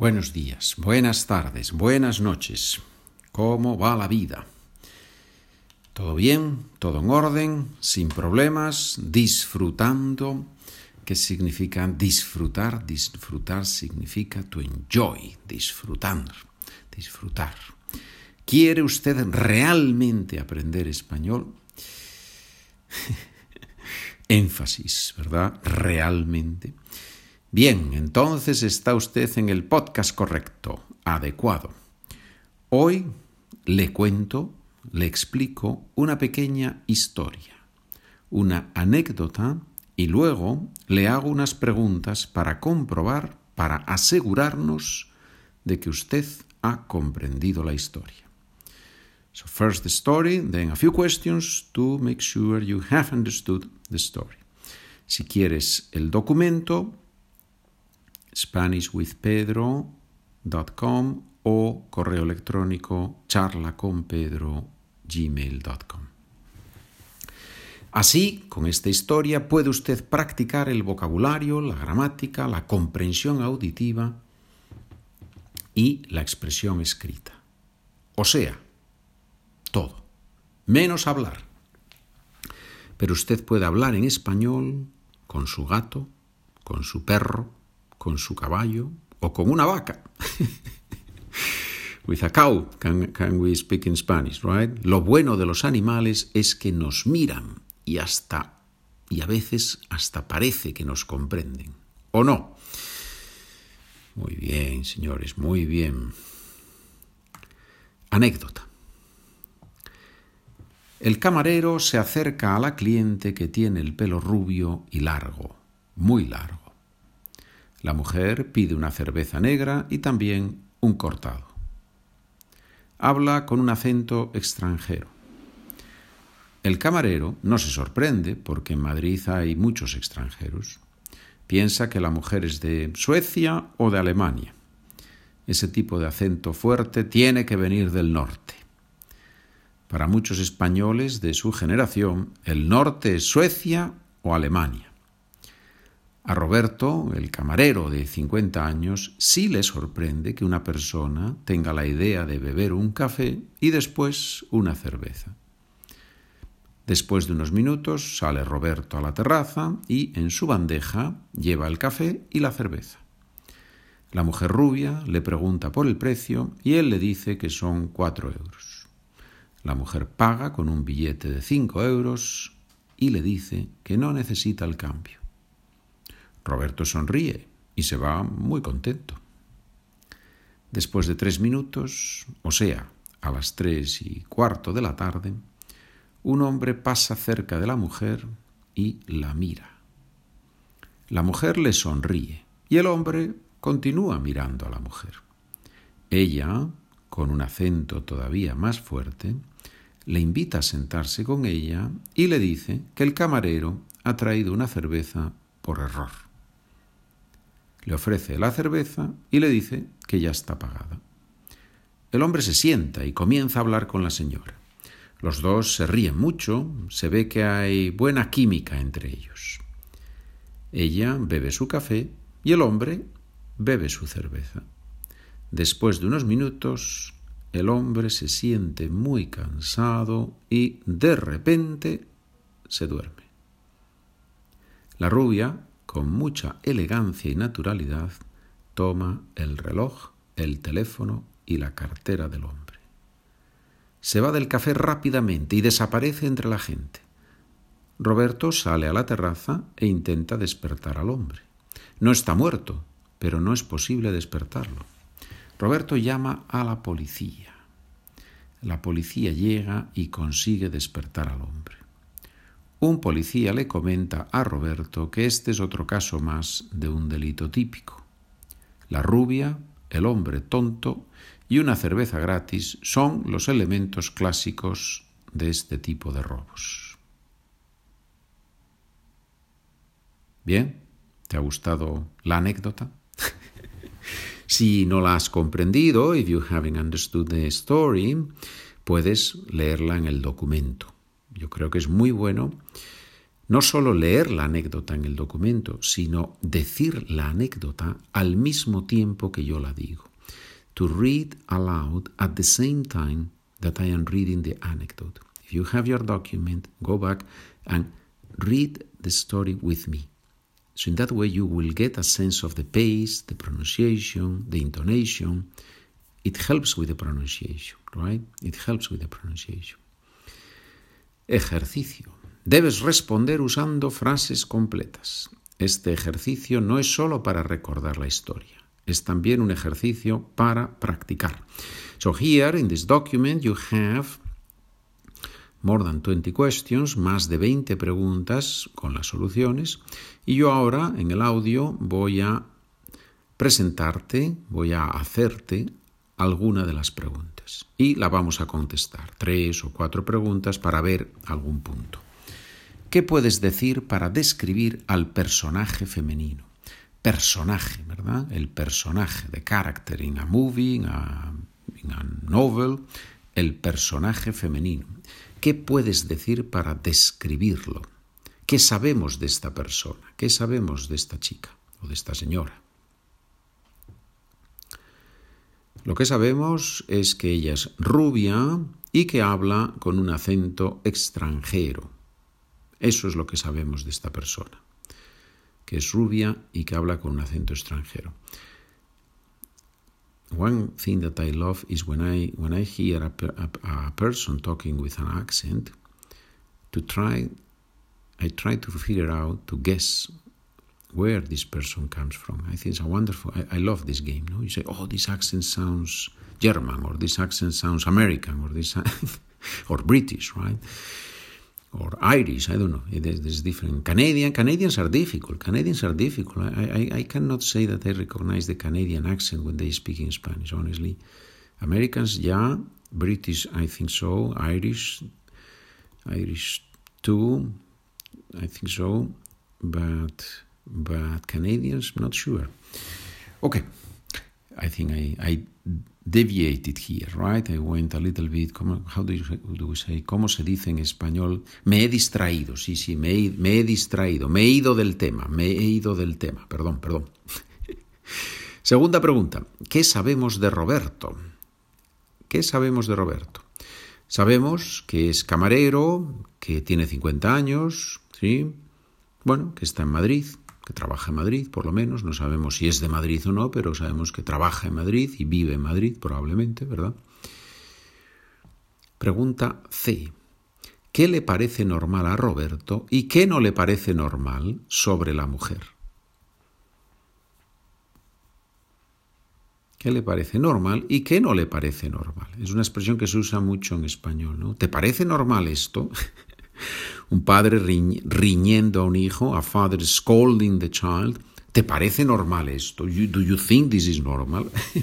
Buenos días, buenas tardes, buenas noches. ¿Cómo va la vida? ¿Todo bien? ¿Todo en orden? ¿Sin problemas? ¿Disfrutando? ¿Qué significa disfrutar? Disfrutar significa to enjoy, disfrutar, disfrutar. ¿Quiere usted realmente aprender español? Énfasis, ¿verdad? Realmente. Bien, entonces está usted en el podcast correcto, adecuado. Hoy le cuento, le explico una pequeña historia, una anécdota y luego le hago unas preguntas para comprobar, para asegurarnos de que usted ha comprendido la historia. So first the story, then a few questions to make sure you have understood the story. Si quieres el documento, SpanishWithPedro.com o correo electrónico charlaconpedro.gmail.com. Así, con esta historia puede usted practicar el vocabulario, la gramática, la comprensión auditiva y la expresión escrita. O sea, todo, menos hablar. Pero usted puede hablar en español con su gato, con su perro, con su caballo o con una vaca. With a cow can, can we speak in Spanish, right? Lo bueno de los animales es que nos miran y hasta y a veces hasta parece que nos comprenden. ¿O no? Muy bien, señores, muy bien. Anécdota. El camarero se acerca a la cliente que tiene el pelo rubio y largo, muy largo. La mujer pide una cerveza negra y también un cortado. Habla con un acento extranjero. El camarero no se sorprende porque en Madrid hay muchos extranjeros. Piensa que la mujer es de Suecia o de Alemania. Ese tipo de acento fuerte tiene que venir del norte. Para muchos españoles de su generación, el norte es Suecia o Alemania. A Roberto, el camarero de 50 años, sí le sorprende que una persona tenga la idea de beber un café y después una cerveza. Después de unos minutos sale Roberto a la terraza y en su bandeja lleva el café y la cerveza. La mujer rubia le pregunta por el precio y él le dice que son cuatro euros. La mujer paga con un billete de cinco euros y le dice que no necesita el cambio. Roberto sonríe y se va muy contento. Después de tres minutos, o sea, a las tres y cuarto de la tarde, un hombre pasa cerca de la mujer y la mira. La mujer le sonríe y el hombre continúa mirando a la mujer. Ella, con un acento todavía más fuerte, le invita a sentarse con ella y le dice que el camarero ha traído una cerveza por error le ofrece la cerveza y le dice que ya está pagada. El hombre se sienta y comienza a hablar con la señora. Los dos se ríen mucho, se ve que hay buena química entre ellos. Ella bebe su café y el hombre bebe su cerveza. Después de unos minutos, el hombre se siente muy cansado y de repente se duerme. La rubia con mucha elegancia y naturalidad, toma el reloj, el teléfono y la cartera del hombre. Se va del café rápidamente y desaparece entre la gente. Roberto sale a la terraza e intenta despertar al hombre. No está muerto, pero no es posible despertarlo. Roberto llama a la policía. La policía llega y consigue despertar al hombre. Un policía le comenta a Roberto que este es otro caso más de un delito típico. La rubia, el hombre tonto y una cerveza gratis son los elementos clásicos de este tipo de robos. Bien, ¿te ha gustado la anécdota? si no la has comprendido, if you haven't understood the story, puedes leerla en el documento. Yo creo que es muy bueno no solo leer la anécdota en el documento, sino decir la anécdota al mismo tiempo que yo la digo. To read aloud at the same time that I am reading the anecdote. If you have your document, go back and read the story with me. So in that way you will get a sense of the pace, the pronunciation, the intonation. It helps with the pronunciation, right? It helps with the pronunciation. Ejercicio. Debes responder usando frases completas. Este ejercicio no es solo para recordar la historia, es también un ejercicio para practicar. So here in this document you have more than 20 questions, más de 20 preguntas con las soluciones, y yo ahora en el audio voy a presentarte, voy a hacerte alguna de las preguntas y la vamos a contestar, tres o cuatro preguntas para ver algún punto. ¿Qué puedes decir para describir al personaje femenino? Personaje, ¿verdad? El personaje, de character in a movie, in a, novel, el personaje femenino. ¿Qué puedes decir para describirlo? ¿Qué sabemos de esta persona? ¿Qué sabemos de esta chica o de esta señora? Lo que sabemos es que ella es rubia y que habla con un acento extranjero. Eso es lo que sabemos de esta persona, que es rubia y que habla con un acento extranjero. One thing that I love is when I when I hear a, a, a person talking with an accent, to try, I try to figure out to guess where this person comes from. I think it's a wonderful. I, I love this game. No, you say, oh, this accent sounds German, or this accent sounds American, or this or British, right? or Irish, I don't know. There's, different. Canadian, Canadians are difficult. Canadians are difficult. I, I, I cannot say that I recognize the Canadian accent when they speak in Spanish, honestly. Americans, yeah. British, I think so. Irish, Irish too, I think so. But, but Canadians, not sure. Okay, I think I, I deviated here, right? I went a little bit, how do, you, do we say? ¿Cómo se dice en español? Me he distraído, sí, sí, me he, me he distraído, me he ido del tema, me he ido del tema, perdón, perdón. Segunda pregunta, ¿qué sabemos de Roberto? ¿Qué sabemos de Roberto? Sabemos que es camarero, que tiene 50 años, ¿sí? Bueno, que está en Madrid, trabaja en Madrid, por lo menos, no sabemos si es de Madrid o no, pero sabemos que trabaja en Madrid y vive en Madrid, probablemente, ¿verdad? Pregunta C. ¿Qué le parece normal a Roberto y qué no le parece normal sobre la mujer? ¿Qué le parece normal y qué no le parece normal? Es una expresión que se usa mucho en español, ¿no? ¿Te parece normal esto? un padre riñendo a un hijo, a father scolding the child. ¿Te parece normal esto? do you think this is normal?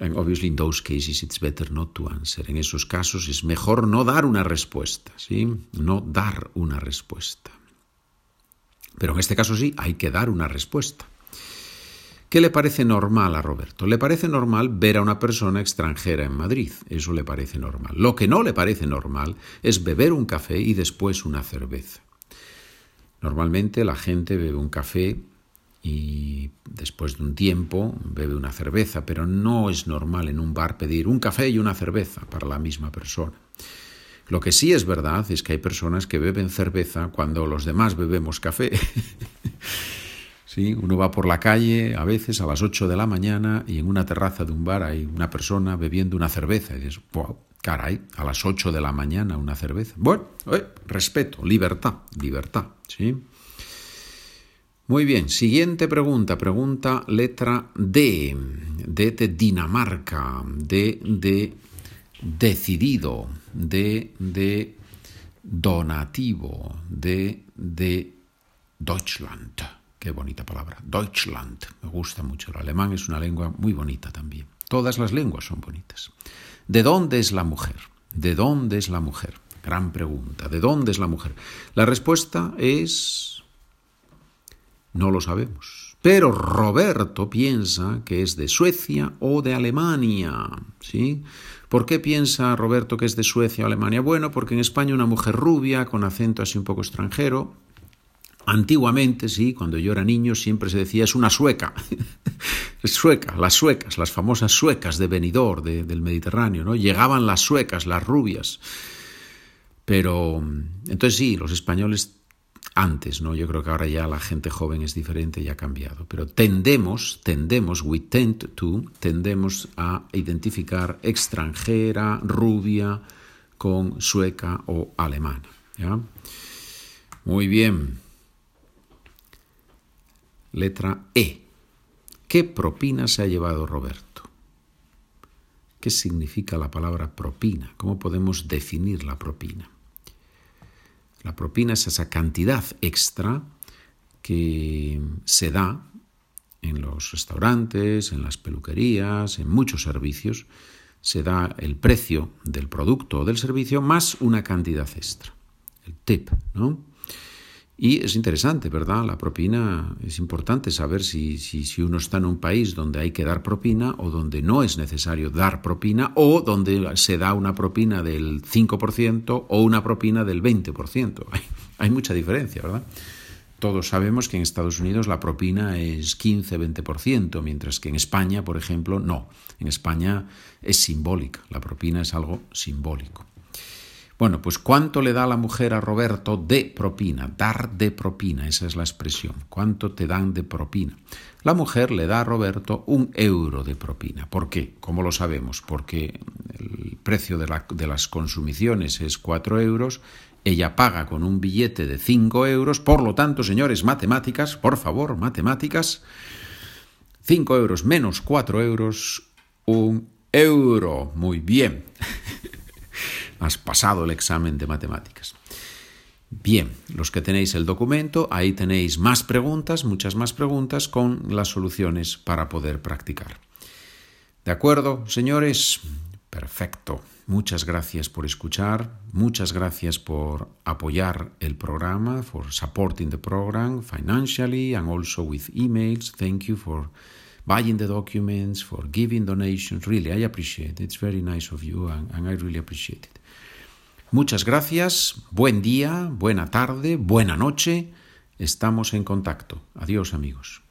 And obviously in those cases it's better not to answer. En esos casos es mejor no dar una respuesta, ¿sí? No dar una respuesta. Pero en este caso sí, hay que dar una respuesta. ¿Qué le parece normal a Roberto? Le parece normal ver a una persona extranjera en Madrid, eso le parece normal. Lo que no le parece normal es beber un café y después una cerveza. Normalmente la gente bebe un café y después de un tiempo bebe una cerveza, pero no es normal en un bar pedir un café y una cerveza para la misma persona. Lo que sí es verdad es que hay personas que beben cerveza cuando los demás bebemos café. Uno va por la calle a veces a las 8 de la mañana y en una terraza de un bar hay una persona bebiendo una cerveza. Y dices, wow, caray, a las 8 de la mañana una cerveza. Bueno, respeto, libertad, libertad, ¿sí? Muy bien, siguiente pregunta, pregunta letra D, D de Dinamarca, D de decidido, D de donativo, D de Deutschland. Qué bonita palabra. Deutschland. Me gusta mucho. El alemán es una lengua muy bonita también. Todas las lenguas son bonitas. ¿De dónde es la mujer? ¿De dónde es la mujer? Gran pregunta. ¿De dónde es la mujer? La respuesta es... No lo sabemos. Pero Roberto piensa que es de Suecia o de Alemania, ¿sí? ¿Por qué piensa Roberto que es de Suecia o Alemania? Bueno, porque en España una mujer rubia, con acento así un poco extranjero, Antiguamente, sí, cuando yo era niño siempre se decía es una sueca. sueca, las suecas, las famosas suecas de Benidorm, del Mediterráneo, ¿no? Llegaban las suecas, las rubias. Pero entonces sí, los españoles antes, ¿no? Yo creo que ahora ya la gente joven es diferente y ha cambiado. Pero tendemos, tendemos, we tend to, tendemos a identificar extranjera, rubia, con sueca o alemana. Muy bien. Letra E. ¿Qué propina se ha llevado Roberto? ¿Qué significa la palabra propina? ¿Cómo podemos definir la propina? La propina es esa cantidad extra que se da en los restaurantes, en las peluquerías, en muchos servicios. Se da el precio del producto o del servicio más una cantidad extra, el tip, ¿no? Y es interesante, ¿verdad? La propina es importante saber si, si, uno está en un país donde hay que dar propina o donde no es necesario dar propina o donde se da una propina del 5% o una propina del 20%. Hay, hay mucha diferencia, ¿verdad? Todos sabemos que en Estados Unidos la propina es 15-20%, mientras que en España, por ejemplo, no. En España es simbólica, la propina es algo simbólico. Bueno, pues ¿cuánto le da la mujer a Roberto de propina? Dar de propina, esa es la expresión. ¿Cuánto te dan de propina? La mujer le da a Roberto un euro de propina. ¿Por qué? ¿Cómo lo sabemos? Porque el precio de, de las consumiciones es cuatro euros, ella paga con un billete de cinco euros, por lo tanto, señores, matemáticas, por favor, matemáticas, cinco euros menos cuatro euros, un euro. Muy bien. Has pasado el examen de matemáticas. Bien, los que tenéis el documento, ahí tenéis más preguntas, muchas más preguntas con las soluciones para poder practicar. ¿De acuerdo, señores? Perfecto. Muchas gracias por escuchar, muchas gracias por apoyar el programa, for supporting the program financially and also with emails. Thank you for buying the documents, for giving donations. Really, I appreciate it. It's very nice of you and, and I really appreciate it. Muchas gracias, buen día, buena tarde, buena noche. Estamos en contacto. Adiós amigos.